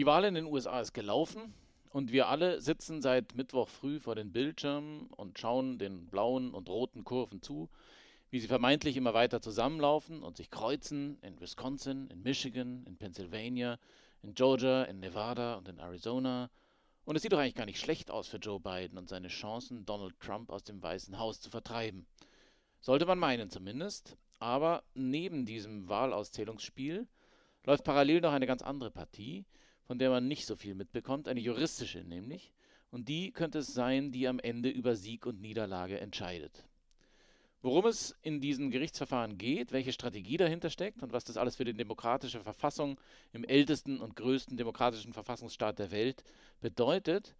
Die Wahl in den USA ist gelaufen und wir alle sitzen seit Mittwoch früh vor den Bildschirmen und schauen den blauen und roten Kurven zu, wie sie vermeintlich immer weiter zusammenlaufen und sich kreuzen in Wisconsin, in Michigan, in Pennsylvania, in Georgia, in Nevada und in Arizona. Und es sieht doch eigentlich gar nicht schlecht aus für Joe Biden und seine Chancen, Donald Trump aus dem Weißen Haus zu vertreiben. Sollte man meinen zumindest. Aber neben diesem Wahlauszählungsspiel läuft parallel noch eine ganz andere Partie, von der man nicht so viel mitbekommt, eine juristische nämlich, und die könnte es sein, die am Ende über Sieg und Niederlage entscheidet. Worum es in diesen Gerichtsverfahren geht, welche Strategie dahinter steckt und was das alles für die demokratische Verfassung im ältesten und größten demokratischen Verfassungsstaat der Welt bedeutet,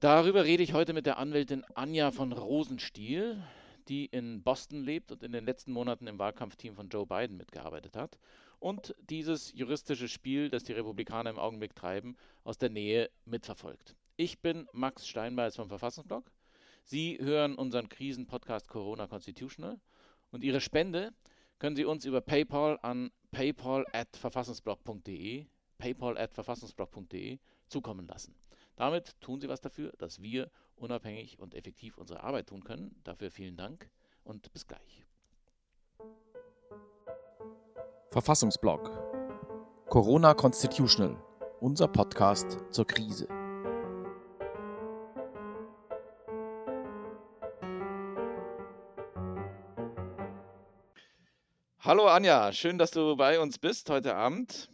darüber rede ich heute mit der Anwältin Anja von Rosenstiel, die in Boston lebt und in den letzten Monaten im Wahlkampfteam von Joe Biden mitgearbeitet hat und dieses juristische Spiel, das die Republikaner im Augenblick treiben, aus der Nähe mitverfolgt. Ich bin Max Steinbeis vom Verfassungsblog. Sie hören unseren Krisenpodcast Corona Constitutional und Ihre Spende können Sie uns über PayPal an paypal@verfassungsblog.de paypal@verfassungsblog.de zukommen lassen. Damit tun Sie was dafür, dass wir unabhängig und effektiv unsere Arbeit tun können. Dafür vielen Dank und bis gleich. Verfassungsblog Corona Constitutional, unser Podcast zur Krise. Hallo Anja, schön, dass du bei uns bist heute Abend.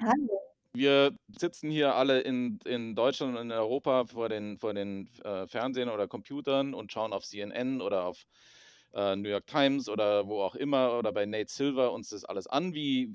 Hallo. Wir sitzen hier alle in, in Deutschland und in Europa vor den, vor den äh, Fernsehen oder Computern und schauen auf CNN oder auf äh, New York Times oder wo auch immer oder bei Nate Silver uns das alles an, wie,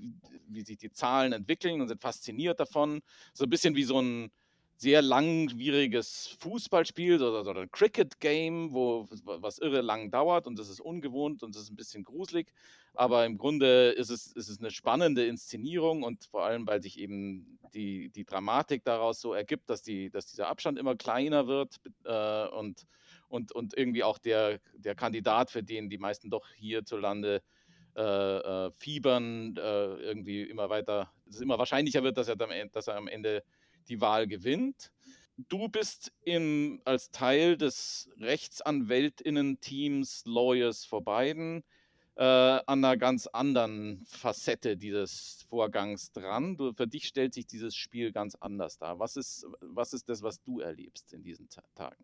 wie sich die Zahlen entwickeln und sind fasziniert davon. So ein bisschen wie so ein sehr langwieriges Fußballspiel oder so ein Cricket-Game, wo was irre lang dauert und das ist ungewohnt und das ist ein bisschen gruselig. Aber im Grunde ist es, ist es eine spannende Inszenierung und vor allem, weil sich eben die, die Dramatik daraus so ergibt, dass, die, dass dieser Abstand immer kleiner wird äh, und und, und irgendwie auch der, der Kandidat, für den die meisten doch hierzulande äh, äh, fiebern, äh, irgendwie immer weiter, es immer wahrscheinlicher wird, dass er, dann, dass er am Ende die Wahl gewinnt. Du bist im, als Teil des Rechtsanwältinnen-Teams Lawyers for Biden äh, an einer ganz anderen Facette dieses Vorgangs dran. Du, für dich stellt sich dieses Spiel ganz anders dar. Was ist, was ist das, was du erlebst in diesen Tagen?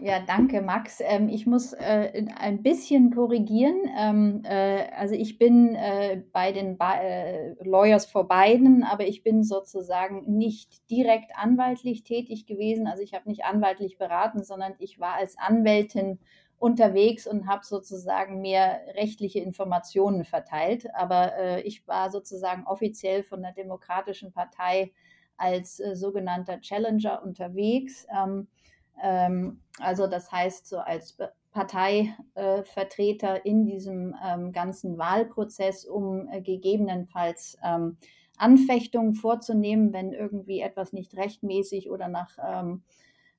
Ja, danke, Max. Ähm, ich muss äh, ein bisschen korrigieren. Ähm, äh, also ich bin äh, bei den ba äh, Lawyers for Biden, aber ich bin sozusagen nicht direkt anwaltlich tätig gewesen. Also ich habe nicht anwaltlich beraten, sondern ich war als Anwältin unterwegs und habe sozusagen mehr rechtliche Informationen verteilt. Aber äh, ich war sozusagen offiziell von der Demokratischen Partei als äh, sogenannter Challenger unterwegs. Ähm, ähm, also das heißt, so als Parteivertreter äh, in diesem ähm, ganzen Wahlprozess, um äh, gegebenenfalls ähm, Anfechtungen vorzunehmen, wenn irgendwie etwas nicht rechtmäßig oder nach, ähm,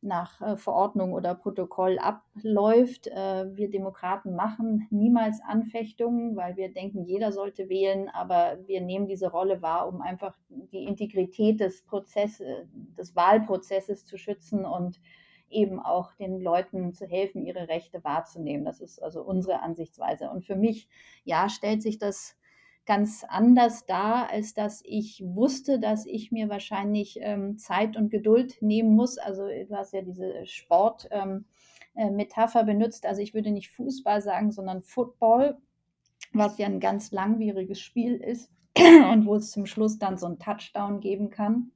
nach äh, Verordnung oder Protokoll abläuft. Äh, wir Demokraten machen niemals Anfechtungen, weil wir denken, jeder sollte wählen, aber wir nehmen diese Rolle wahr, um einfach die Integrität des Prozesses, des Wahlprozesses zu schützen und eben auch den Leuten zu helfen, ihre Rechte wahrzunehmen. Das ist also unsere Ansichtsweise. Und für mich, ja, stellt sich das ganz anders dar, als dass ich wusste, dass ich mir wahrscheinlich ähm, Zeit und Geduld nehmen muss. Also du hast ja diese Sportmetapher ähm, äh, benutzt. Also ich würde nicht Fußball sagen, sondern Football, was ja ein ganz langwieriges Spiel ist und wo es zum Schluss dann so einen Touchdown geben kann.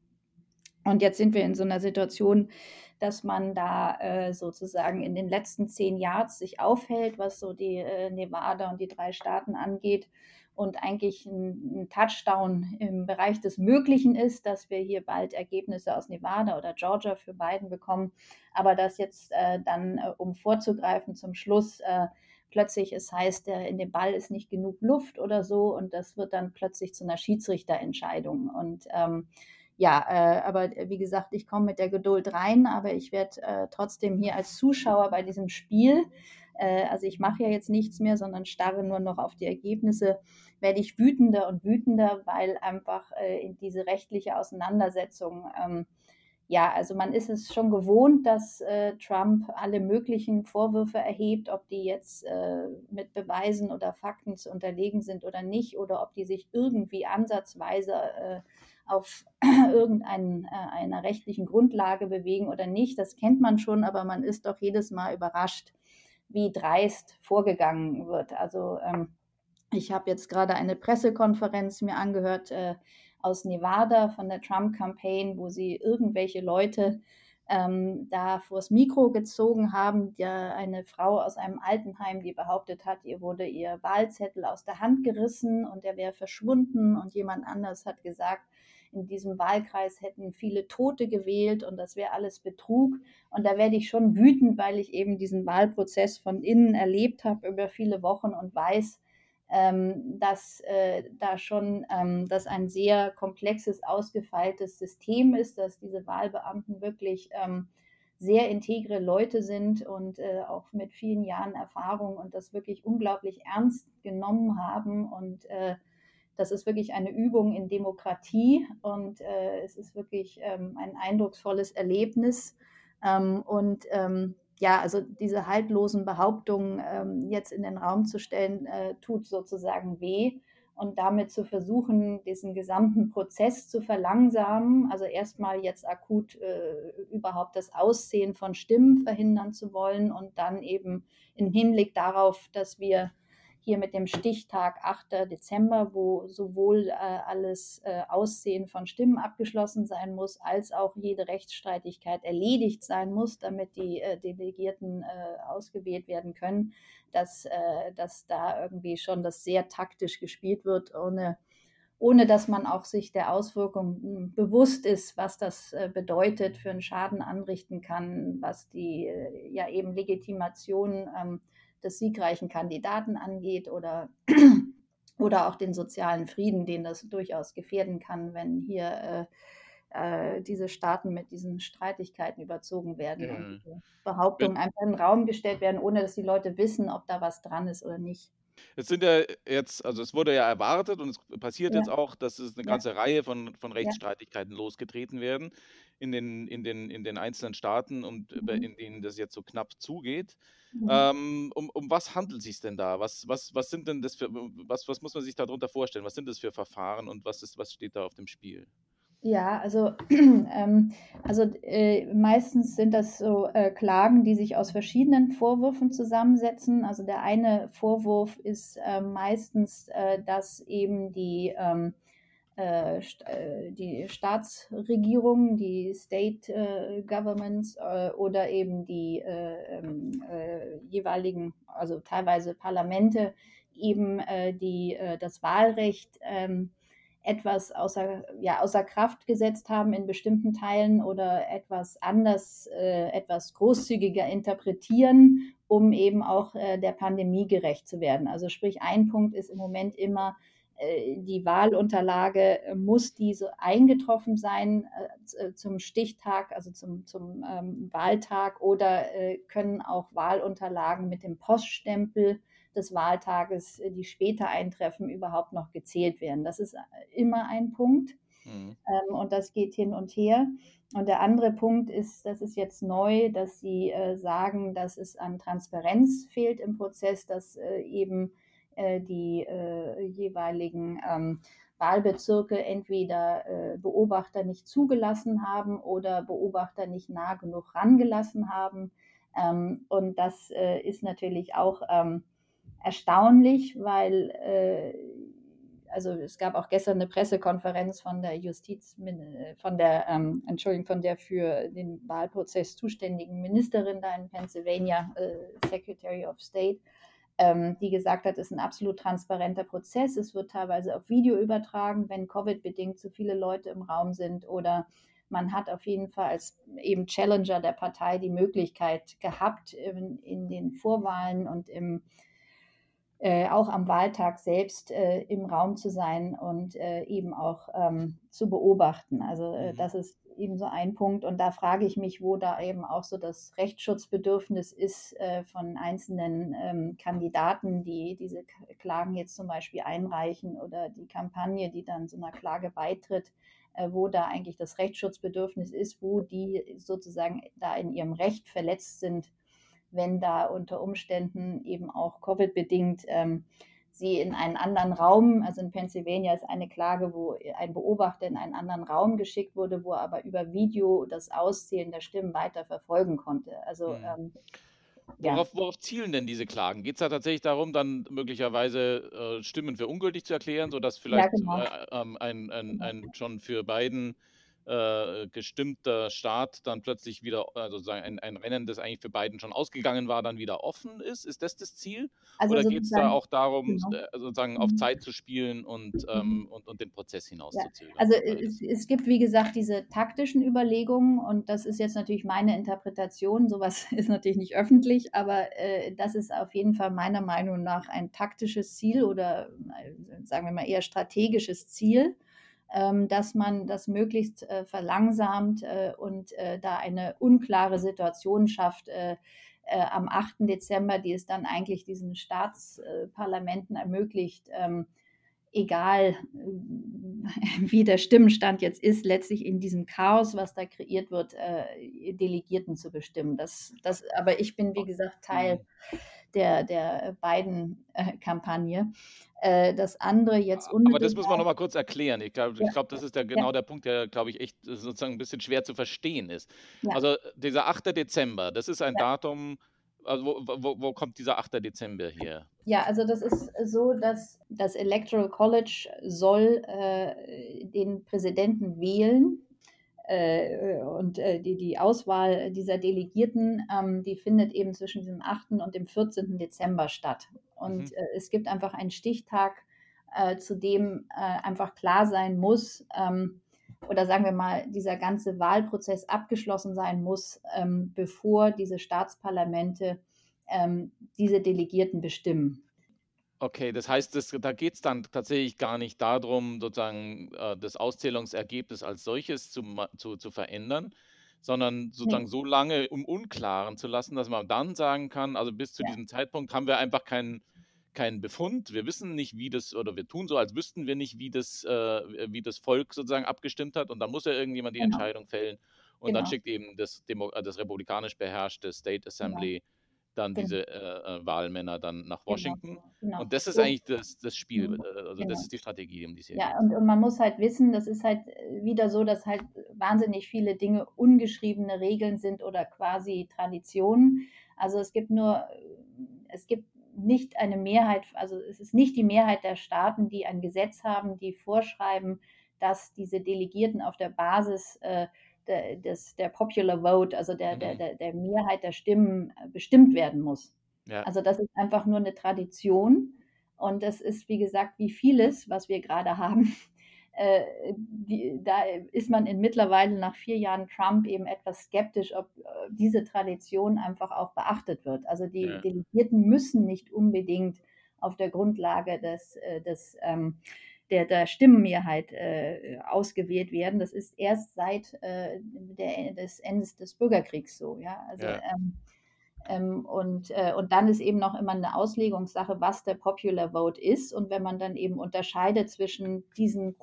Und jetzt sind wir in so einer Situation, dass man da äh, sozusagen in den letzten zehn Jahren sich aufhält, was so die äh, Nevada und die drei Staaten angeht und eigentlich ein, ein, Touchdown im Bereich des Möglichen ist, dass wir hier bald Ergebnisse aus Nevada oder Georgia für Biden bekommen, aber dass jetzt äh, dann, äh, um vorzugreifen zum Schluss, äh, plötzlich es heißt, in dem Ball ist nicht genug Luft oder so und das wird dann plötzlich zu einer Schiedsrichterentscheidung. Und ähm, ja, äh, aber wie gesagt, ich komme mit der Geduld rein, aber ich werde äh, trotzdem hier als Zuschauer bei diesem Spiel, äh, also ich mache ja jetzt nichts mehr, sondern starre nur noch auf die Ergebnisse, werde ich wütender und wütender, weil einfach äh, in diese rechtliche Auseinandersetzung ähm, ja, also man ist es schon gewohnt, dass äh, Trump alle möglichen Vorwürfe erhebt, ob die jetzt äh, mit Beweisen oder Fakten zu unterlegen sind oder nicht, oder ob die sich irgendwie ansatzweise äh, auf irgendeiner äh, rechtlichen Grundlage bewegen oder nicht. Das kennt man schon, aber man ist doch jedes Mal überrascht, wie dreist vorgegangen wird. Also ähm, ich habe jetzt gerade eine Pressekonferenz mir angehört äh, aus Nevada von der Trump-Campaign, wo sie irgendwelche Leute ähm, da vors Mikro gezogen haben. Ja, eine Frau aus einem Altenheim, die behauptet hat, ihr wurde ihr Wahlzettel aus der Hand gerissen und er wäre verschwunden. Und jemand anders hat gesagt, in diesem Wahlkreis hätten viele Tote gewählt und das wäre alles Betrug. Und da werde ich schon wütend, weil ich eben diesen Wahlprozess von innen erlebt habe über viele Wochen und weiß, ähm, dass äh, da schon ähm, das ein sehr komplexes, ausgefeiltes System ist, dass diese Wahlbeamten wirklich ähm, sehr integre Leute sind und äh, auch mit vielen Jahren Erfahrung und das wirklich unglaublich ernst genommen haben. Und äh, das ist wirklich eine Übung in Demokratie und äh, es ist wirklich ähm, ein eindrucksvolles Erlebnis. Ähm, und ähm, ja, also diese haltlosen Behauptungen ähm, jetzt in den Raum zu stellen, äh, tut sozusagen weh. Und damit zu versuchen, diesen gesamten Prozess zu verlangsamen, also erstmal jetzt akut äh, überhaupt das Aussehen von Stimmen verhindern zu wollen und dann eben im Hinblick darauf, dass wir hier mit dem Stichtag 8. Dezember, wo sowohl äh, alles äh, Aussehen von Stimmen abgeschlossen sein muss, als auch jede Rechtsstreitigkeit erledigt sein muss, damit die äh, Delegierten äh, ausgewählt werden können, dass, äh, dass da irgendwie schon das sehr taktisch gespielt wird, ohne ohne dass man auch sich der Auswirkungen hm, bewusst ist, was das äh, bedeutet, für einen Schaden anrichten kann, was die ja eben Legitimation ähm, des siegreichen Kandidaten angeht oder, oder auch den sozialen Frieden, den das durchaus gefährden kann, wenn hier äh, äh, diese Staaten mit diesen Streitigkeiten überzogen werden mhm. und diese Behauptungen einfach in den Raum gestellt werden, ohne dass die Leute wissen, ob da was dran ist oder nicht. Es sind ja jetzt, also es wurde ja erwartet und es passiert ja. jetzt auch, dass es eine ganze ja. Reihe von, von Rechtsstreitigkeiten losgetreten werden in den, in, den, in den einzelnen Staaten und mhm. in denen das jetzt so knapp zugeht. Mhm. Ähm, um, um was handelt es sich denn da? Was, was, was sind denn das für, was, was muss man sich darunter vorstellen? Was sind das für Verfahren und was, ist, was steht da auf dem Spiel? Ja, also, ähm, also äh, meistens sind das so äh, Klagen, die sich aus verschiedenen Vorwürfen zusammensetzen. Also der eine Vorwurf ist äh, meistens, dass eben die ähm, äh, äh, die Staatsregierungen, die State äh, Governments oder eben die äh, ähm, äh, jeweiligen, also teilweise Parlamente, eben die, das Wahlrecht ähm, etwas außer, ja, außer Kraft gesetzt haben in bestimmten Teilen oder etwas anders, etwas großzügiger interpretieren, um eben auch der Pandemie gerecht zu werden. Also sprich, ein Punkt ist im Moment immer, äh, die Wahlunterlage äh, muss diese eingetroffen sein äh, zum Stichtag, also zum, zum ähm, Wahltag oder äh, können auch Wahlunterlagen mit dem Poststempel des Wahltages, die später eintreffen, überhaupt noch gezählt werden. Das ist immer ein Punkt mhm. ähm, und das geht hin und her. Und der andere Punkt ist, das ist jetzt neu, dass Sie äh, sagen, dass es an Transparenz fehlt im Prozess, dass äh, eben äh, die äh, jeweiligen ähm, Wahlbezirke entweder äh, Beobachter nicht zugelassen haben oder Beobachter nicht nah genug rangelassen haben. Ähm, und das äh, ist natürlich auch ähm, erstaunlich, weil äh, also es gab auch gestern eine Pressekonferenz von der Justiz, von der, ähm, Entschuldigung, von der für den Wahlprozess zuständigen Ministerin da in Pennsylvania, äh, Secretary of State, ähm, die gesagt hat, es ist ein absolut transparenter Prozess. Es wird teilweise auf Video übertragen, wenn Covid-bedingt zu viele Leute im Raum sind oder man hat auf jeden Fall als eben Challenger der Partei die Möglichkeit gehabt, in, in den Vorwahlen und im äh, auch am Wahltag selbst äh, im Raum zu sein und äh, eben auch ähm, zu beobachten. Also äh, mhm. das ist eben so ein Punkt. Und da frage ich mich, wo da eben auch so das Rechtsschutzbedürfnis ist äh, von einzelnen ähm, Kandidaten, die diese Klagen jetzt zum Beispiel einreichen oder die Kampagne, die dann so einer Klage beitritt wo da eigentlich das Rechtsschutzbedürfnis ist, wo die sozusagen da in ihrem Recht verletzt sind, wenn da unter Umständen eben auch Covid-bedingt ähm, sie in einen anderen Raum, also in Pennsylvania ist eine Klage, wo ein Beobachter in einen anderen Raum geschickt wurde, wo er aber über Video das Auszählen der Stimmen weiter verfolgen konnte. Also mhm. ähm, Worauf, worauf, zielen denn diese Klagen? Geht es da tatsächlich darum, dann möglicherweise äh, Stimmen für ungültig zu erklären, sodass vielleicht ja, genau. äh, ähm, ein, ein, ein, schon für Biden äh, gestimmter Staat dann plötzlich wieder, also ein, ein Rennen, das eigentlich für Biden schon ausgegangen war, dann wieder offen ist? Ist das das Ziel? Also Oder geht es da auch darum, genau. Äh, sozusagen auf mhm. Zeit zu spielen und, mhm. ähm, und, und den Prozess hinauszuzögern? Ja. Also es, es, gibt, wie gesagt, diese taktischen Überlegungen und das ist jetzt natürlich meine Interpretation. Sowas ist natürlich nicht öffentlich, aber äh, das ist auf jeden Fall meiner Meinung nach ein taktisches Ziel oder äh, sagen wir mal eher strategisches Ziel dass man das möglichst äh, verlangsamt äh, und äh, da eine unklare Situation schafft am 8. Dezember, die es dann eigentlich diesen Staatsparlamenten ermöglicht, ähm, egal wie der Stimmenstand jetzt ist, letztlich in diesem Chaos, was da kreiert wird, Delegierten zu bestimmen. Das, das, aber ich bin, wie gesagt, Teil mhm der, der beiden äh, Kampagne. Äh, das andere jetzt unmittelbar. Aber das muss man nochmal kurz erklären. Ich glaube, ja. glaub, das ist der, genau ja. der Punkt, der, glaube ich, echt sozusagen ein bisschen schwer zu verstehen ist. Ja. Also dieser 8. Dezember, das ist ein Datum, also wo, wo, wo, kommt dieser 8. Dezember her? Ja, also das ist so, dass das Electoral College soll äh, den Präsidenten wählen äh, und äh, die, die Auswahl dieser Delegierten, ähm, die findet eben zwischen dem 8. und dem 14. Dezember statt. Und mhm. Äh, es gibt einfach einen Stichtag, zu dem einfach klar sein muss, ähm, oder sagen wir mal, dieser ganze Wahlprozess abgeschlossen sein muss, ähm, bevor diese Staatsparlamente diese Delegierten bestimmen. Okay, das heißt, das, da geht es dann tatsächlich gar nicht darum, sozusagen äh, das Auszählungsergebnis als solches zu, zu, zu verändern, sondern sozusagen nee. so lange im Unklaren zu lassen, dass man dann sagen kann, also bis zu ja. diesem Zeitpunkt haben wir einfach keinen keinen Befund. Wir wissen nicht, wie das, oder wir tun so, als wüssten wir nicht, wie das, äh, wie das Volk sozusagen abgestimmt hat. Und dann muss ja irgendjemand die genau. Entscheidung fällen. Und genau. dann schickt eben das, Demo das republikanisch beherrschte State genau. Assembly genau dann genau. diese äh, äh, Wahlmänner dann nach genau, Washington. Genau, genau. Und das ist eigentlich das, das Spiel, mhm. äh, also das genau. ist die Strategie, um die es hier Ja, und, und, man muss halt wissen, das ist halt äh, wieder so, dass halt wahnsinnig viele Dinge ungeschriebene Regeln sind oder quasi Traditionen. Also es gibt nur, es gibt nicht eine Mehrheit, also es ist nicht die Mehrheit der Staaten, die ein Gesetz haben, die vorschreiben, dass diese Delegierten auf der Basis äh, der, des, der Popular Vote, also der, mhm. der, der, der Mehrheit der Stimmen äh, bestimmt werden muss. Ja. Also das ist einfach nur eine Tradition. Und das ist, wie gesagt, wie vieles, was wir gerade haben. Äh, die, da ist man in mittlerweile nach vier Jahren Trump eben etwas skeptisch, ob äh, diese Tradition einfach auch beachtet wird. Also die ja. Delegierten müssen nicht unbedingt auf der Grundlage des, äh, des ähm, der, der Stimmenmehrheit äh, ausgewählt werden. Das ist erst seit äh, der, des Endes des Bürgerkriegs so. Ja? Also, ja. Ähm, ähm, und, äh, und dann ist eben noch immer eine Auslegungssache, was der Popular Vote ist. Und wenn man dann eben unterscheidet zwischen diesen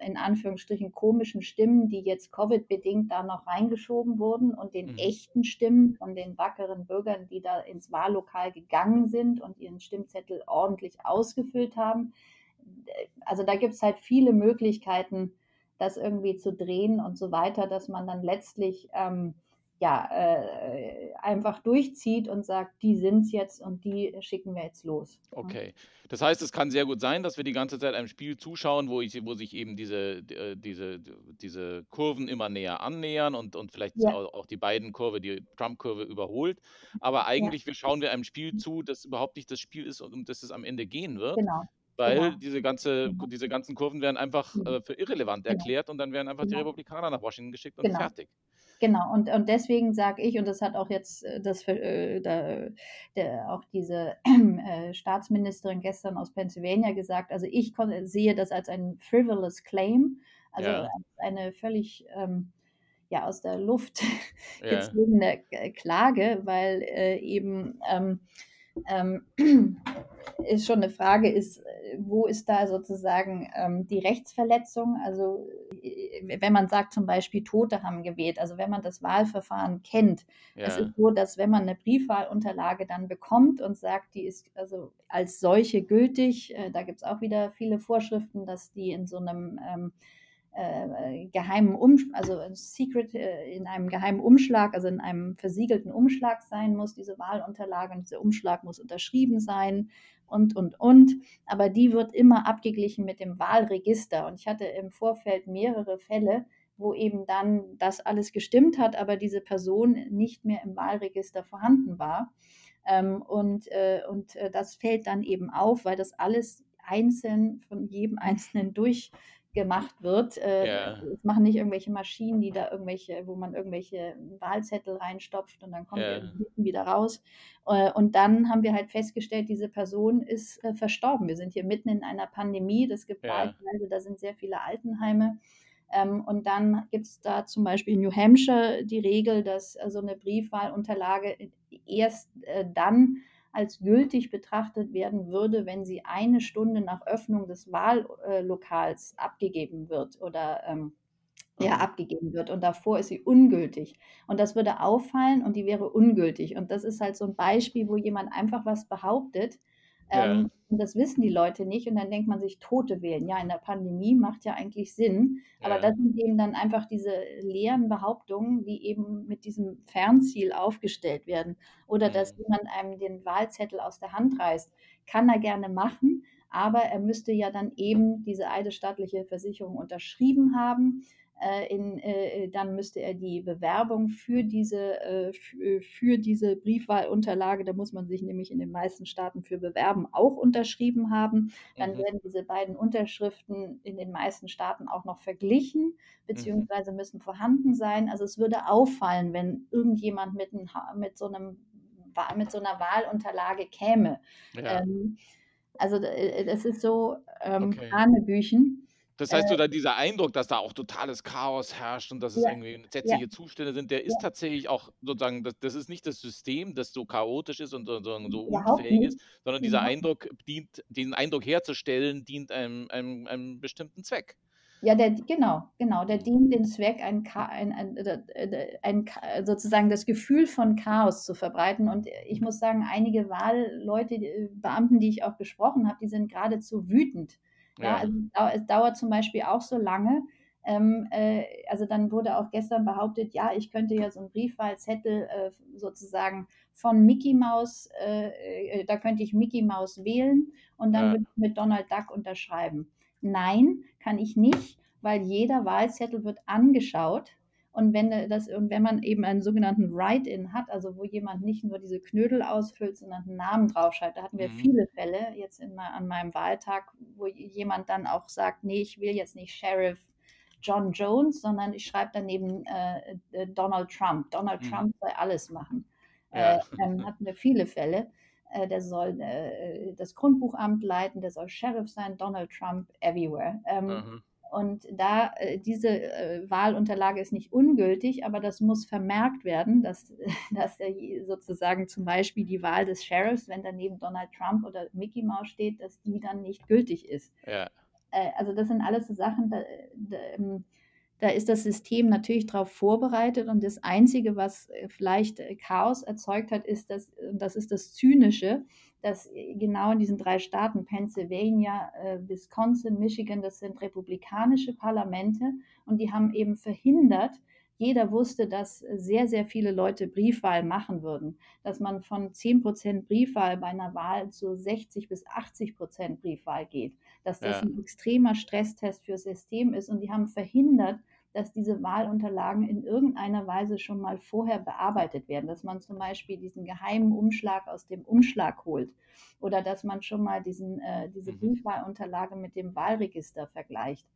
in Anführungsstrichen komischen Stimmen, die jetzt Covid-bedingt da noch reingeschoben wurden, und den mhm. echten Stimmen von den wackeren Bürgern, die da ins Wahllokal gegangen sind und ihren Stimmzettel ordentlich ausgefüllt haben, also da gibt es halt viele Möglichkeiten, das irgendwie zu drehen und so weiter, dass man dann letztlich ähm, ja äh, einfach durchzieht und sagt, die sind es jetzt und die schicken wir jetzt los. Okay. Das heißt, es kann sehr gut sein, dass wir die ganze Zeit einem Spiel zuschauen, wo, ich, wo sich eben diese, äh, diese, diese Kurven immer näher annähern und, und vielleicht ja. auch die beiden Kurve, die Trump-Kurve überholt. Aber eigentlich ja. wir schauen wir einem Spiel zu, das überhaupt nicht das Spiel ist, um das es am Ende gehen wird. Genau weil genau. diese, ganze, genau. diese ganzen Kurven werden einfach äh, für irrelevant genau. erklärt und dann werden einfach die genau. Republikaner nach Washington geschickt und genau. fertig. Genau, und, und deswegen sage ich, und das hat auch jetzt äh, das, äh, da, der, auch diese äh, Staatsministerin gestern aus Pennsylvania gesagt, also ich sehe das als ein frivolous claim, also ja. eine völlig ähm, ja, aus der Luft ja. gezogene Klage, weil äh, eben ähm, ähm, ist schon eine Frage, ist, wo ist da sozusagen ähm, die Rechtsverletzung? Also äh, wenn man sagt zum Beispiel, Tote haben gewählt, also wenn man das Wahlverfahren kennt, ja. es ist so, dass wenn man eine Briefwahlunterlage dann bekommt und sagt, die ist also als solche gültig, äh, da gibt es auch wieder viele Vorschriften, dass die in so einem ähm, äh, geheimen um also Secret äh, in einem geheimen Umschlag, also in einem versiegelten Umschlag sein muss, diese Wahlunterlage und dieser Umschlag muss unterschrieben sein und, und, und. Aber die wird immer abgeglichen mit dem Wahlregister. Und ich hatte im Vorfeld mehrere Fälle, wo eben dann das alles gestimmt hat, aber diese Person nicht mehr im Wahlregister vorhanden war. Ähm, und, äh, und äh, das fällt dann eben auf, weil das alles einzeln von jedem Einzelnen durch gemacht wird. Äh, ja. Es machen nicht irgendwelche Maschinen, die da irgendwelche, wo man irgendwelche Wahlzettel reinstopft und dann kommt ja. er wieder raus. Äh, und dann haben wir halt festgestellt, diese Person ist äh, verstorben. Wir sind hier mitten in einer Pandemie. Das gibt ja. da sind sehr viele Altenheime. Ähm, und dann gibt es da zum Beispiel in New Hampshire die Regel, dass so eine Briefwahlunterlage erst dann als gültig betrachtet werden würde, wenn sie eine Stunde nach Öffnung des Wahllokals abgegeben wird oder ähm, ja, mhm. abgegeben wird und davor ist sie ungültig. Und das würde auffallen und die wäre ungültig. Und das ist halt so ein Beispiel, wo jemand einfach was behauptet, ähm, ja. Und das wissen die Leute nicht und dann denkt man sich, Tote wählen. Ja, in der Pandemie macht ja eigentlich Sinn. Aber ja. das sind eben dann einfach diese leeren Behauptungen, die eben mit diesem Fernziel aufgestellt werden. Oder mhm. dass jemand einem den Wahlzettel aus der Hand reißt. Kann er gerne machen, aber er müsste ja dann eben diese eidesstattliche Versicherung unterschrieben haben. Äh, in, äh, dann müsste er die Bewerbung für diese, äh, für diese Briefwahlunterlage, da muss man sich nämlich in den meisten Staaten für bewerben, auch unterschrieben haben. Dann mhm. werden diese beiden Unterschriften in den meisten Staaten auch noch verglichen, mhm. beziehungsweise müssen vorhanden sein. Also es würde auffallen, wenn irgendjemand mit, ein, mit, so, einem, mit so einer Wahlunterlage käme. Ja. Ähm, also das ist so ähm, okay. Hanebüchen. Das heißt, äh, oder dieser Eindruck, dass da auch totales Chaos herrscht und dass es ja, irgendwie entsetzliche ja. Zustände sind, der ist ja. tatsächlich auch sozusagen, das, das, ist nicht das System, das so chaotisch ist und so, so, unfähig ist, sondern dieser Eindruck dient, diesen Eindruck herzustellen, dient einem, einem, einem bestimmten Zweck. Ja, der, genau, genau. Der dient dem Zweck, ein, ein, ein, äh, ein, sozusagen das Gefühl von Chaos zu verbreiten. Und ich muss sagen, einige Wahlleute, Beamten, die ich auch gesprochen habe, die sind geradezu wütend ja, also es dauert zum Beispiel auch so lange. Ähm, äh, also dann wurde auch gestern behauptet, ja, ich könnte ja so einen Briefwahlzettel äh, sozusagen von Mickey Mouse, äh, äh da könnte ich Mickey Mouse wählen und dann ja. würde ich mit Donald Duck unterschreiben. Nein, kann ich nicht, weil jeder Wahlzettel wird angeschaut und wenn, das, und wenn man eben einen sogenannten Write-in hat, also wo jemand nicht nur diese Knödel ausfüllt, sondern einen Namen draufschreibt, da hatten wir mhm. viele Fälle jetzt in, an meinem Wahltag, wo jemand dann auch sagt, nee, ich will jetzt nicht Sheriff John Jones, sondern ich schreibe daneben äh, äh, Donald Trump. Donald mhm. Trump soll alles machen. Ja. Äh, ähm, hatten wir viele Fälle. Äh, der soll äh, das Grundbuchamt leiten, der soll Sheriff sein, Donald Trump everywhere. Ähm, mhm. Und da äh, diese äh, Wahlunterlage ist nicht ungültig, aber das muss vermerkt werden, dass, dass sozusagen zum Beispiel die Wahl des Sheriffs, wenn daneben Donald Trump oder Mickey Mouse steht, dass die dann nicht gültig ist. Ja. Äh, also das sind alles so Sachen, da, da, ähm, da ist das System natürlich darauf vorbereitet und das Einzige, was äh, vielleicht äh, Chaos erzeugt hat, ist das, das ist das Zynische, dass äh, genau in diesen drei Staaten, Pennsylvania, Wisconsin, Michigan, das sind republikanische Parlamente. Und die haben eben verhindert, jeder wusste, dass sehr, sehr viele Leute Briefwahl machen würden, dass man von 10 Prozent Briefwahl bei einer Wahl zu 60 bis 80 Prozent Briefwahl geht, dass das ja. ein extremer Stresstest fürs System ist. Und die haben verhindert, dass diese Wahlunterlagen in irgendeiner Weise schon mal vorher bearbeitet werden, dass man zum Beispiel diesen geheimen Umschlag aus dem Umschlag holt oder dass man schon mal diesen, äh, diese mhm. Briefwahlunterlage mit dem Wahlregister vergleicht.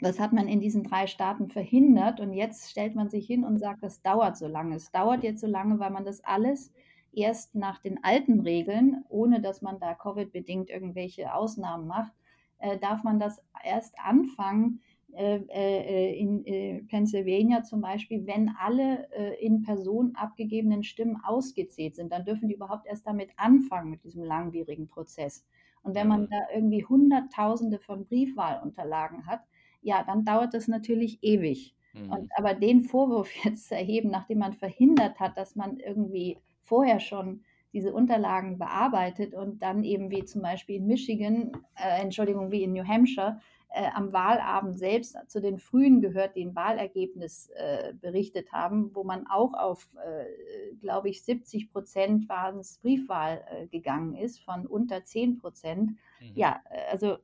Das hat man in diesen drei Staaten verhindert und jetzt stellt man sich hin und sagt, das dauert so lange. Es dauert jetzt so lange, weil man das alles erst nach den alten Regeln, ohne dass man da Covid-bedingt irgendwelche Ausnahmen macht, äh, darf man das erst anfangen, in äh, Pennsylvania zum Beispiel, wenn alle in Person abgegebenen Stimmen ausgezählt sind, dann dürfen die überhaupt erst damit anfangen, mit diesem langwierigen Prozess. Und wenn man da irgendwie Hunderttausende von Briefwahlunterlagen hat, ja, dann dauert das natürlich ewig. Mhm. Und, aber den Vorwurf jetzt zu erheben, nachdem man verhindert hat, dass man irgendwie vorher schon diese Unterlagen bearbeitet und dann eben wie zum Beispiel in Michigan, äh, Entschuldigung, wie in New Hampshire, äh, am Wahlabend selbst zu den Frühen gehört, die ein Wahlergebnis äh, berichtet haben, wo man auch auf, äh, glaube ich, 70 Prozent waren es Briefwahl äh, gegangen ist, von unter 10 Prozent. Mhm. Ja, äh, also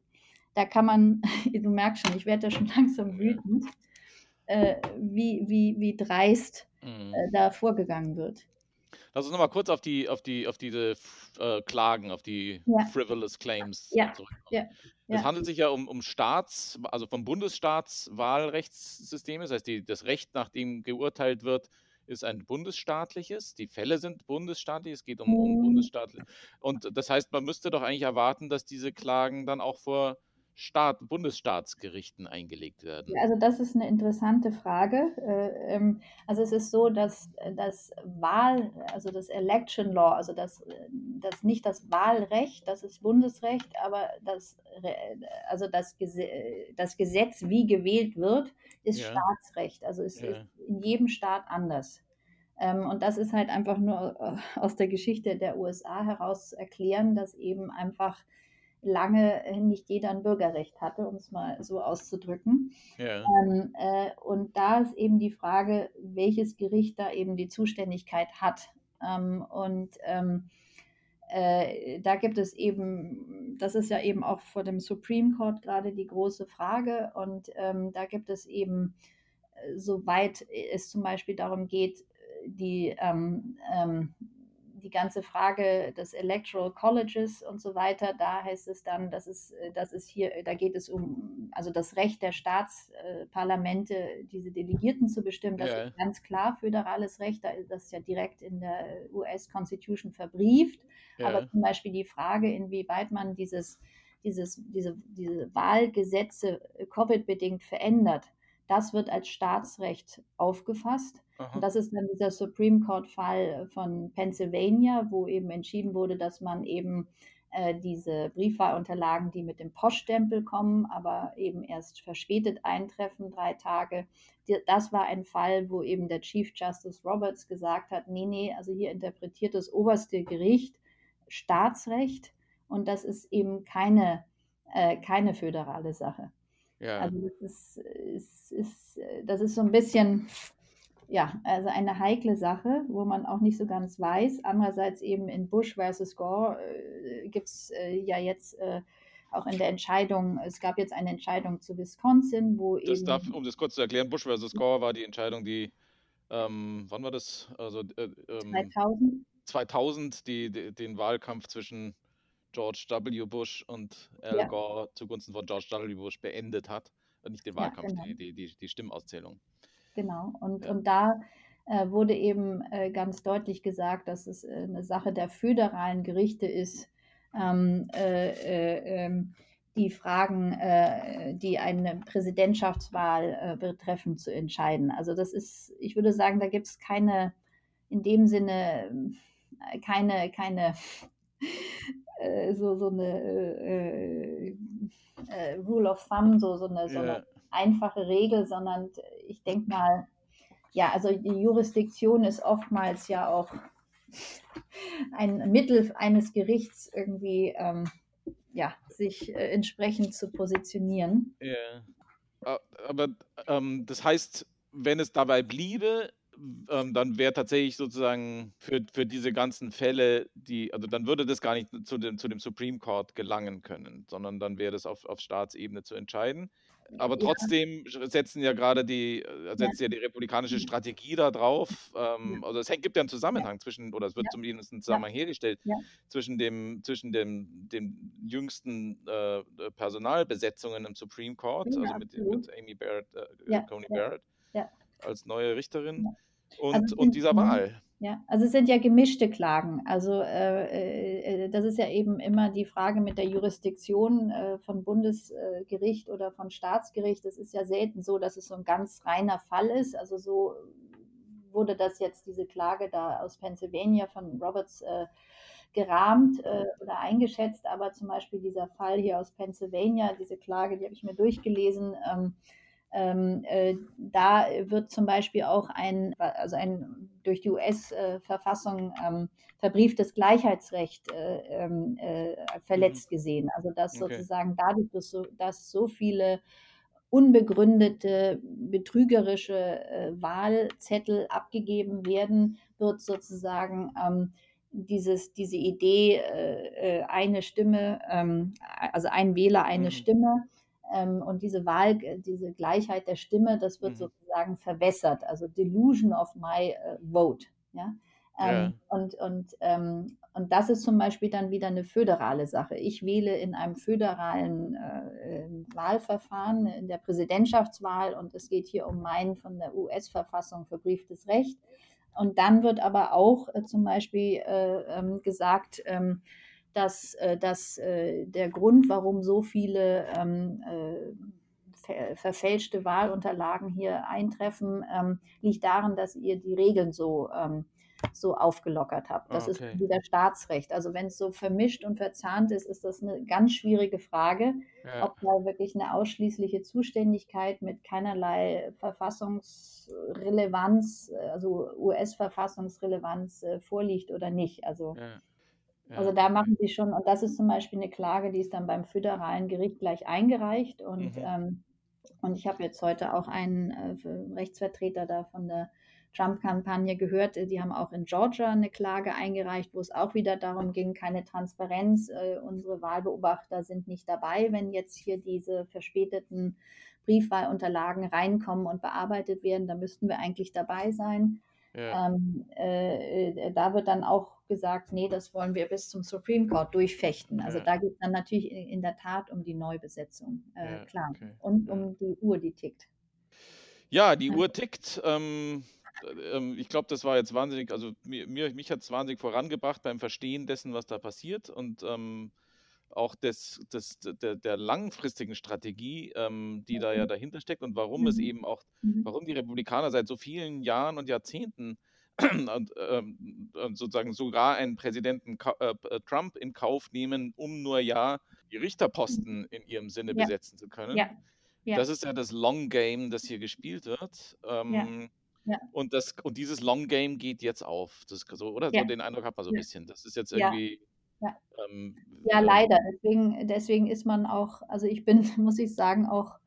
da kann man, du merkst schon, ich werde da schon langsam wütend, äh, wie, wie, wie dreist mhm. da vorgegangen wird. Lass uns nochmal kurz auf die, auf die, auf diese äh, Klagen, auf die ja. frivolous Claims ja. zurückkommen. Ja. Es handelt sich ja um, um Staats-, also vom Bundesstaatswahlrechtssystem. Das heißt, die, das Recht, nach dem geurteilt wird, ist ein bundesstaatliches. Die Fälle sind bundesstaatlich. Es geht um, um mhm. bundesstaatlich. Und das heißt, man müsste doch eigentlich erwarten, dass diese Klagen dann auch vor Staat, Bundesstaatsgerichten eingelegt werden? Also das ist eine interessante Frage. Äh, ähm, also es ist so, dass das Wahl, also das Election Law, also das, das nicht das Wahlrecht, das ist Bundesrecht, aber das, also das, das Gesetz, wie gewählt wird, ist ja. Staatsrecht. Also es ja. ist in jedem Staat anders. Ähm, und das ist halt einfach nur äh, aus der Geschichte der USA heraus erklären, dass eben einfach lange äh, nicht jeder ein Bürgerrecht hatte, um es mal so auszudrücken. Ja. Ähm, äh, und da ist eben die Frage, welches Gericht da eben die Zuständigkeit hat. Ähm, und ähm, äh, da gibt es eben, das ist ja eben auch vor dem Supreme Court gerade die große Frage. Und ähm, da gibt es eben, äh, soweit es zum Beispiel darum geht, die ähm, ähm, die ganze Frage des Electoral Colleges und so weiter, da heißt es dann, dass es, äh, das ist hier, da geht es um, also das Recht der Staatsparlamente, diese Delegierten zu bestimmen, das ja. ist ganz klar föderales Recht, das ist ja direkt in der US Constitution verbrieft. Ja. Aber zum Beispiel die Frage, inwieweit man dieses, dieses, diese, diese Wahlgesetze Covid-bedingt verändert, das wird als Staatsrecht aufgefasst. Aha. Und das ist dann dieser Supreme Court-Fall von Pennsylvania, wo eben entschieden wurde, dass man eben äh, diese Briefwahlunterlagen, die mit dem Poststempel kommen, aber eben erst verspätet eintreffen, drei Tage. Das war ein Fall, wo eben der Chief Justice Roberts gesagt hat, nee, nee, also hier interpretiert das oberste Gericht Staatsrecht und das ist eben keine, äh, keine föderale Sache. Ja. Also das ist, ist, ist, das ist so ein bisschen, ja, also eine heikle Sache, wo man auch nicht so ganz weiß. Andererseits eben in Bush versus Gore äh, gibt es äh, ja jetzt äh, auch in der Entscheidung, es gab jetzt eine Entscheidung zu Wisconsin, wo das eben. Darf, um das kurz zu erklären, Bush versus Gore war die Entscheidung, die, ähm, wann war das? Also, äh, ähm, 2000. 2000, die, die, den Wahlkampf zwischen George W. Bush und Al ja. Gore zugunsten von George W. Bush beendet hat. Und nicht den Wahlkampf, ja, genau. die, die, die Stimmauszählung. Genau. Und, ja. und da äh, wurde eben äh, ganz deutlich gesagt, dass es äh, eine Sache der föderalen Gerichte ist, ähm, äh, äh, ähm, die Fragen, äh, die eine Präsidentschaftswahl betreffen, zu entscheiden. Also das ist, ich würde sagen, da gibt es keine, in dem Sinne, keine, keine äh, so, so eine äh, äh, Rule of Thumb, so, so, eine, so eine einfache Regel, sondern ich denke mal, ja, also die Jurisdiktion ist oftmals ja auch ein Mittel eines Gerichts irgendwie, ähm, ja, sich äh, entsprechend zu positionieren. Ja. Aber ähm, das heißt, wenn es dabei bliebe, ähm, dann wäre tatsächlich sozusagen für, für diese ganzen Fälle, die, also dann würde das gar nicht zu dem, zu dem Supreme Court gelangen können, sondern dann wäre das auf, auf Staatsebene zu entscheiden. aber Ja, trotzdem setzen ja gerade die, äh, ja, setzt ja die republikanische Strategie da drauf. ja, Ähm, also es gibt ja einen ja, Zusammenhang zwischen, oder es wird ja, zumindest ein ja, Zusammenhang hergestellt, ja, zwischen dem, zwischen dem, dem jüngsten äh, Personalbesetzungen im Supreme Court, ja, also mit, mit Amy Barrett, äh, Ja, Coney ja, Barrett ja, als neue Richterin ja. Also und, und dieser mhm. Wahl. Ja, also es sind ja gemischte Klagen. Also äh, äh, äh, das ist ja eben immer die Frage mit der Jurisdiktion äh, von Bundesgericht oder von Staatsgericht. Es ist ja selten so, dass es so ein ganz reiner Fall ist. Also so wurde das jetzt, diese Klage da aus Pennsylvania von Roberts äh, gerahmt äh, oder eingeschätzt. Aber zum Beispiel dieser Fall hier aus Pennsylvania, diese Klage, die habe ich mir durchgelesen. Ähm, ähm, äh, da wird zum Beispiel auch ein, also ein durch die US-Verfassung ähm, verbrieftes Gleichheitsrecht äh, ähm, äh, verletzt gesehen. Also dass Okay. sozusagen dadurch, dass so, dass so viele unbegründete, betrügerische äh, Wahlzettel abgegeben werden, wird sozusagen ähm, dieses, diese Idee, äh, äh, eine Stimme, ähm, also ein Wähler, eine Mhm. Stimme, und diese Wahl, diese Gleichheit der Stimme, das wird Mhm. sozusagen verwässert, also Delusion of my äh, vote. Ja? Ja. Ähm, und, und, ähm, und das ist zum Beispiel dann wieder eine föderale Sache. Ich wähle in einem föderalen äh, äh, Wahlverfahren, in der Präsidentschaftswahl, und es geht hier um mein von der US-Verfassung verbrieftes Recht. Und dann wird aber auch äh, zum Beispiel äh, ähm, gesagt, ähm, dass, äh, dass äh, der Grund, warum so viele ähm, äh, ver verfälschte Wahlunterlagen hier eintreffen, ähm, liegt daran, dass ihr die Regeln so, ähm, so aufgelockert habt. Das Ah, ist okay. wieder Staatsrecht. Also wenn es so vermischt und verzahnt ist, ist das eine ganz schwierige Frage, Ja. ob da wirklich eine ausschließliche Zuständigkeit mit keinerlei Verfassungsrelevanz, also US-Verfassungsrelevanz äh, vorliegt oder nicht. Also Ja. Also da machen sie schon, und das ist zum Beispiel eine Klage, die ist dann beim föderalen Gericht gleich eingereicht. Und, Mhm. ähm, und ich habe jetzt heute auch einen äh, Rechtsvertreter da von der Trump-Kampagne gehört. äh, Die haben auch in Georgia eine Klage eingereicht, wo es auch wieder darum ging, keine Transparenz. Äh, unsere Wahlbeobachter sind nicht dabei, wenn jetzt hier diese verspäteten Briefwahlunterlagen reinkommen und bearbeitet werden. Da müssten wir eigentlich dabei sein. Ja. Ähm, äh, äh, da wird dann auch gesagt, nee, das wollen wir bis zum Supreme Court durchfechten. Also Ja. da geht es dann natürlich in, in der Tat um die Neubesetzung, äh, Ja, klar. okay. Und um die Uhr, die tickt. Ja, die. Uhr tickt. Ähm, äh, ich glaube, das war jetzt wahnsinnig, also mir, mich hat es wahnsinnig vorangebracht beim Verstehen dessen, was da passiert und ähm, auch des, des, der, der langfristigen Strategie, ähm, die da ja Mhm. dahinter steckt und warum es Mhm. eben auch, Mhm. warum die Republikaner seit so vielen Jahren und Jahrzehnten und, ähm, sozusagen sogar einen Präsidenten äh, äh, Trump in Kauf nehmen, um nur ja die Richterposten in ihrem Sinne Ja. besetzen zu können. Ja. Ja. Das ist ja das Long Game, das hier gespielt wird. Ähm, Ja. Und, das, und dieses Long Game geht jetzt auf. Das, so, oder? So den Eindruck hat man so ein bisschen. Das ist jetzt irgendwie. Ja. Ähm, Ja, ähm, leider. Deswegen, deswegen ist man auch, also ich bin, muss ich sagen, auch,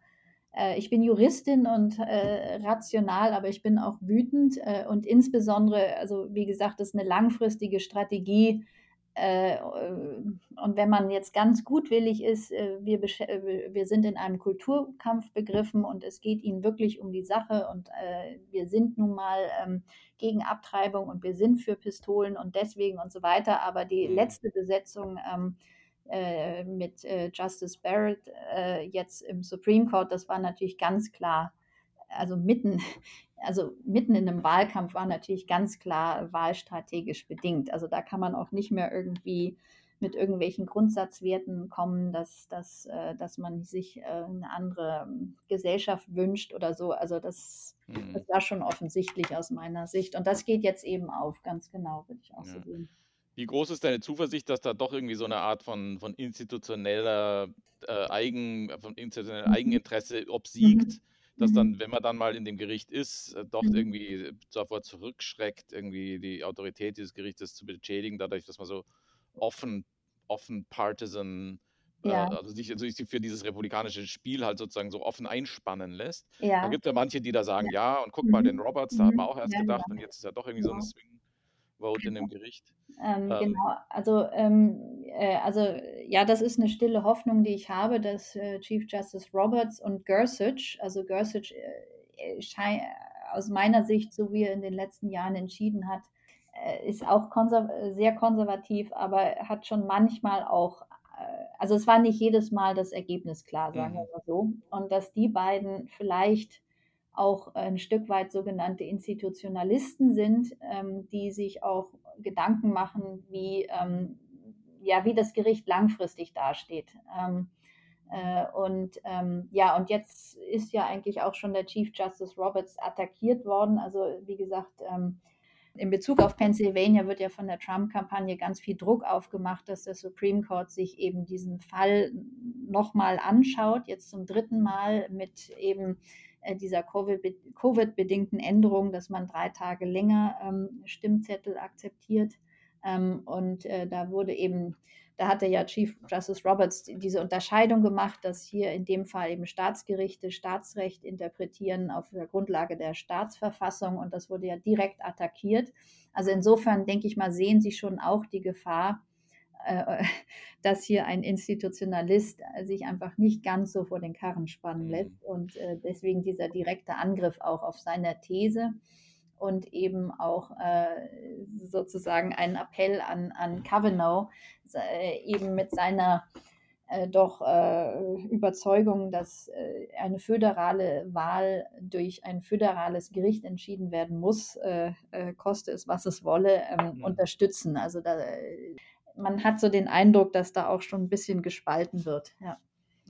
ich bin Juristin und äh, rational, aber ich bin auch wütend äh, und insbesondere, also wie gesagt, das ist eine langfristige Strategie. Äh, und wenn man jetzt ganz gutwillig ist, äh, wir, äh, wir sind in einem Kulturkampf begriffen und es geht ihnen wirklich um die Sache und äh, wir sind nun mal ähm, gegen Abtreibung und wir sind für Pistolen und deswegen und so weiter. Aber die Mhm. letzte Besetzung ähm, äh, mit äh, Justice Barrett äh, jetzt im Supreme Court, das war natürlich ganz klar, also mitten, also mitten in einem Wahlkampf war natürlich ganz klar wahlstrategisch bedingt. Also da kann man auch nicht mehr irgendwie mit irgendwelchen Grundsatzwerten kommen, dass, dass, äh, dass man sich äh, eine andere ähm, Gesellschaft wünscht oder so. Also das, Mhm. das war schon offensichtlich aus meiner Sicht. Und das geht jetzt eben auf, ganz genau, würde ich auch so Ja. sehen. Wie groß ist deine Zuversicht, dass da doch irgendwie so eine Art von, von institutioneller äh, Eigen, von institutionellem Mhm. Eigeninteresse obsiegt, dass Mhm. dann, wenn man dann mal in dem Gericht ist, äh, doch Mhm. irgendwie davor zurückschreckt, irgendwie die Autorität dieses Gerichtes zu beschädigen, dadurch, dass man so offen, offen partisan, äh, Ja. also sich, also sich für dieses republikanische Spiel halt sozusagen so offen einspannen lässt. Da Ja. gibt es ja manche, die da sagen, ja, und guck mal, Mhm. den Roberts, da hat man Mhm. auch erst Ja, gedacht, ja. und jetzt ist ja doch irgendwie so eine Ja. Swing Vote in dem Gericht. Ähm, ähm. Genau, also, ähm, äh, also ja, das ist eine stille Hoffnung, die ich habe, dass äh, Chief Justice Roberts und Gorsuch, also Gorsuch äh, äh aus meiner Sicht, so wie er in den letzten Jahren entschieden hat, äh, ist auch konserv sehr konservativ, aber hat schon manchmal auch also es war nicht jedes Mal das Ergebnis klar, sagen wir mhm. mal so. Und dass die beiden vielleicht auch ein Stück weit sogenannte Institutionalisten sind, ähm, die sich auch Gedanken machen, wie, ähm, ja, wie das Gericht langfristig dasteht. Ähm, äh, und ähm, ja, und jetzt ist ja eigentlich auch schon der Chief Justice Roberts attackiert worden. Also wie gesagt, ähm, in Bezug auf Pennsylvania wird ja von der Trump-Kampagne ganz viel Druck aufgemacht, dass der Supreme Court sich eben diesen Fall nochmal anschaut, jetzt zum dritten Mal mit eben dieser Covid-bedingten Änderung, dass man drei Tage länger ähm, Stimmzettel akzeptiert. Ähm, und äh, da wurde eben, da hatte ja Chief Justice Roberts diese Unterscheidung gemacht, dass hier in dem Fall eben Staatsgerichte Staatsrecht interpretieren auf der Grundlage der Staatsverfassung und das wurde ja direkt attackiert. Also insofern denke ich mal, sehen Sie schon auch die Gefahr, äh, dass hier ein Institutionalist sich einfach nicht ganz so vor den Karren spannen mhm. lässt und äh, deswegen dieser direkte Angriff auch auf seine These und eben auch äh, sozusagen ein Appell an, an Kavanaugh, eben mit seiner doch Überzeugung, dass eine föderale Wahl durch ein föderales Gericht entschieden werden muss, koste es, was es wolle, ähm, mhm. unterstützen. Also da, man hat so den Eindruck, dass da auch schon ein bisschen gespalten wird. Ja.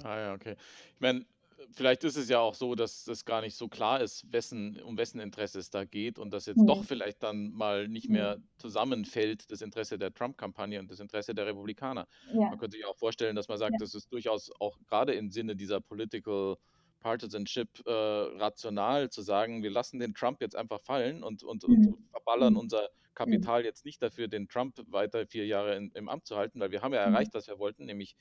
Ah ja, okay. Ich meine, vielleicht ist es ja auch so, dass das gar nicht so klar ist, wessen, um wessen Interesse es da geht und dass jetzt mhm. doch vielleicht dann mal nicht mehr zusammenfällt, das Interesse der Trump-Kampagne und das Interesse der Republikaner. Ja. Man könnte sich auch vorstellen, dass man sagt, ja. das ist durchaus auch gerade im Sinne dieser Political Partisanship äh, rational zu sagen, wir lassen den Trump jetzt einfach fallen und, und, mhm. und verballern mhm. unser Kapital jetzt nicht dafür, den Trump weiter vier Jahre in, im Amt zu halten, weil wir haben ja mhm. erreicht, was wir wollten, nämlich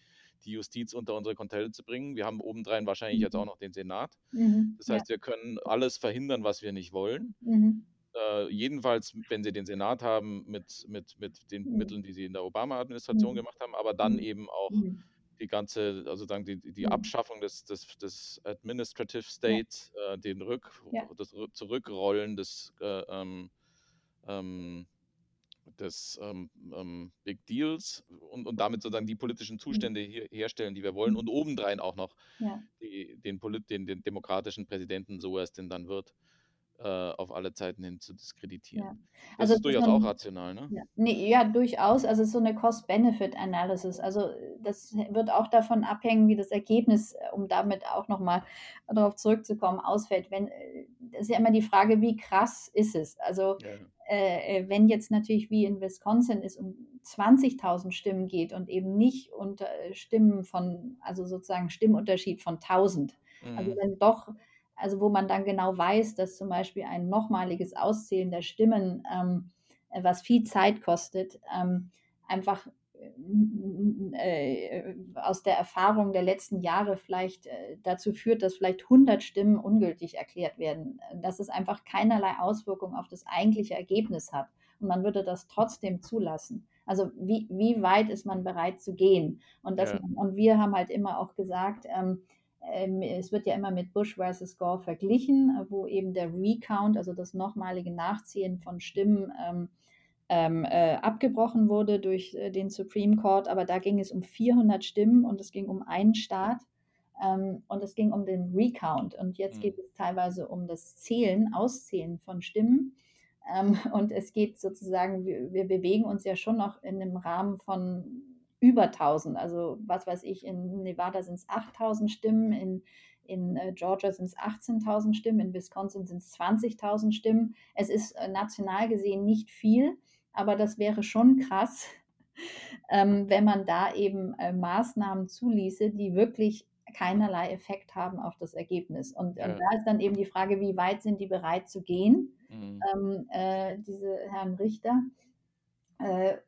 die Justiz unter unsere Kontrolle zu bringen. Wir haben obendrein wahrscheinlich jetzt auch noch den Senat. Mhm. Das heißt, ja. wir können alles verhindern, was wir nicht wollen. Mhm. Äh, jedenfalls, wenn sie den Senat haben, mit, mit, mit den mhm. Mitteln, die sie in der Obama-Administration mhm. gemacht haben, aber dann eben auch die ganze, also sagen die, die Abschaffung des, des, des Administrative State, ja. äh, den Rück, ja. das Zurückrollen des äh, ähm, ähm, des ähm, ähm, Big Deals und, und damit sozusagen die politischen mhm. Zustände her herstellen, die wir wollen und obendrein auch noch ja. die, den, den, den, demokratischen Präsidenten, so er es denn dann wird, äh, auf alle Zeiten hin zu diskreditieren. Ja. Also das ist durchaus auch rational, ne? Ja. Nee, ja, durchaus. Also es ist so eine Cost-Benefit-Analysis. Also das wird auch davon abhängen, wie das Ergebnis, äh, um damit auch nochmal darauf zurückzukommen, ausfällt. Wenn, äh, das ist ja immer die Frage, wie krass ist es? Also ja. äh, wenn jetzt natürlich wie in Wisconsin es um 20.000 Stimmen geht und eben nicht unter Stimmen von, also sozusagen Stimmunterschied von 1000. Also mhm. Also wenn doch also wo man dann genau weiß, dass zum Beispiel ein nochmaliges Auszählen der Stimmen, ähm, äh, was viel Zeit kostet, ähm, einfach äh, aus der Erfahrung der letzten Jahre vielleicht äh, dazu führt, dass vielleicht 100 Stimmen ungültig erklärt werden, dass es einfach keinerlei Auswirkung auf das eigentliche Ergebnis hat. Und man würde das trotzdem zulassen. Also wie, wie weit ist man bereit zu gehen? Und, das, ja. und wir haben halt immer auch gesagt, ähm, es wird ja immer mit Bush versus Gore verglichen, wo eben der Recount, also das nochmalige Nachziehen von Stimmen, ähm, ähm, äh, abgebrochen wurde durch äh, den Supreme Court. Aber da ging es um 400 Stimmen und es ging um einen Staat ähm, und es ging um den Recount. Und jetzt mhm. geht es teilweise um das Zählen, Auszählen von Stimmen. Ähm, und es geht sozusagen, wir, wir bewegen uns ja schon noch in einem Rahmen von über 1000. Also was weiß ich, in Nevada sind es 8000 Stimmen, in, in äh, Georgia sind es 18.000 Stimmen, in Wisconsin sind es 20.000 Stimmen. Es ist äh, national gesehen nicht viel, aber das wäre schon krass, ähm, wenn man da eben äh, Maßnahmen zuließe, die wirklich keinerlei Effekt haben auf das Ergebnis. Und, ja. und, da ist dann eben die Frage, wie weit sind die bereit zu gehen, mhm. ähm, äh, diese Herren Richter. Äh,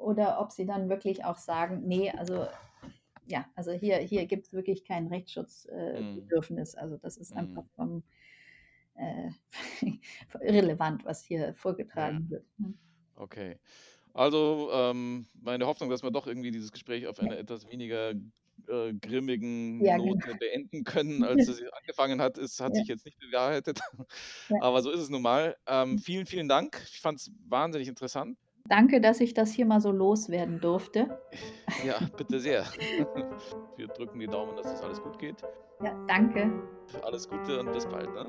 oder ob sie dann wirklich auch sagen, nee, also ja, also hier, hier gibt es wirklich kein Rechtsschutzbedürfnis. Äh, mm. Also das ist mm. einfach vom, äh, irrelevant, was hier vorgetragen ja. wird. Ne? Okay. Also ähm, meine Hoffnung, dass wir doch irgendwie dieses Gespräch auf eine etwas weniger äh, grimmigen Ja, Note genau. beenden können, als es angefangen hat, ist, hat Ja. sich jetzt nicht bewahrheitet. Ja. Aber so ist es nun mal. Ähm, vielen, vielen Dank. Ich fand es wahnsinnig interessant. Danke, dass ich das hier mal so loswerden durfte. Ja, bitte sehr. Wir drücken die Daumen, dass das alles gut geht. Ja, danke. Alles Gute und bis bald. Ne?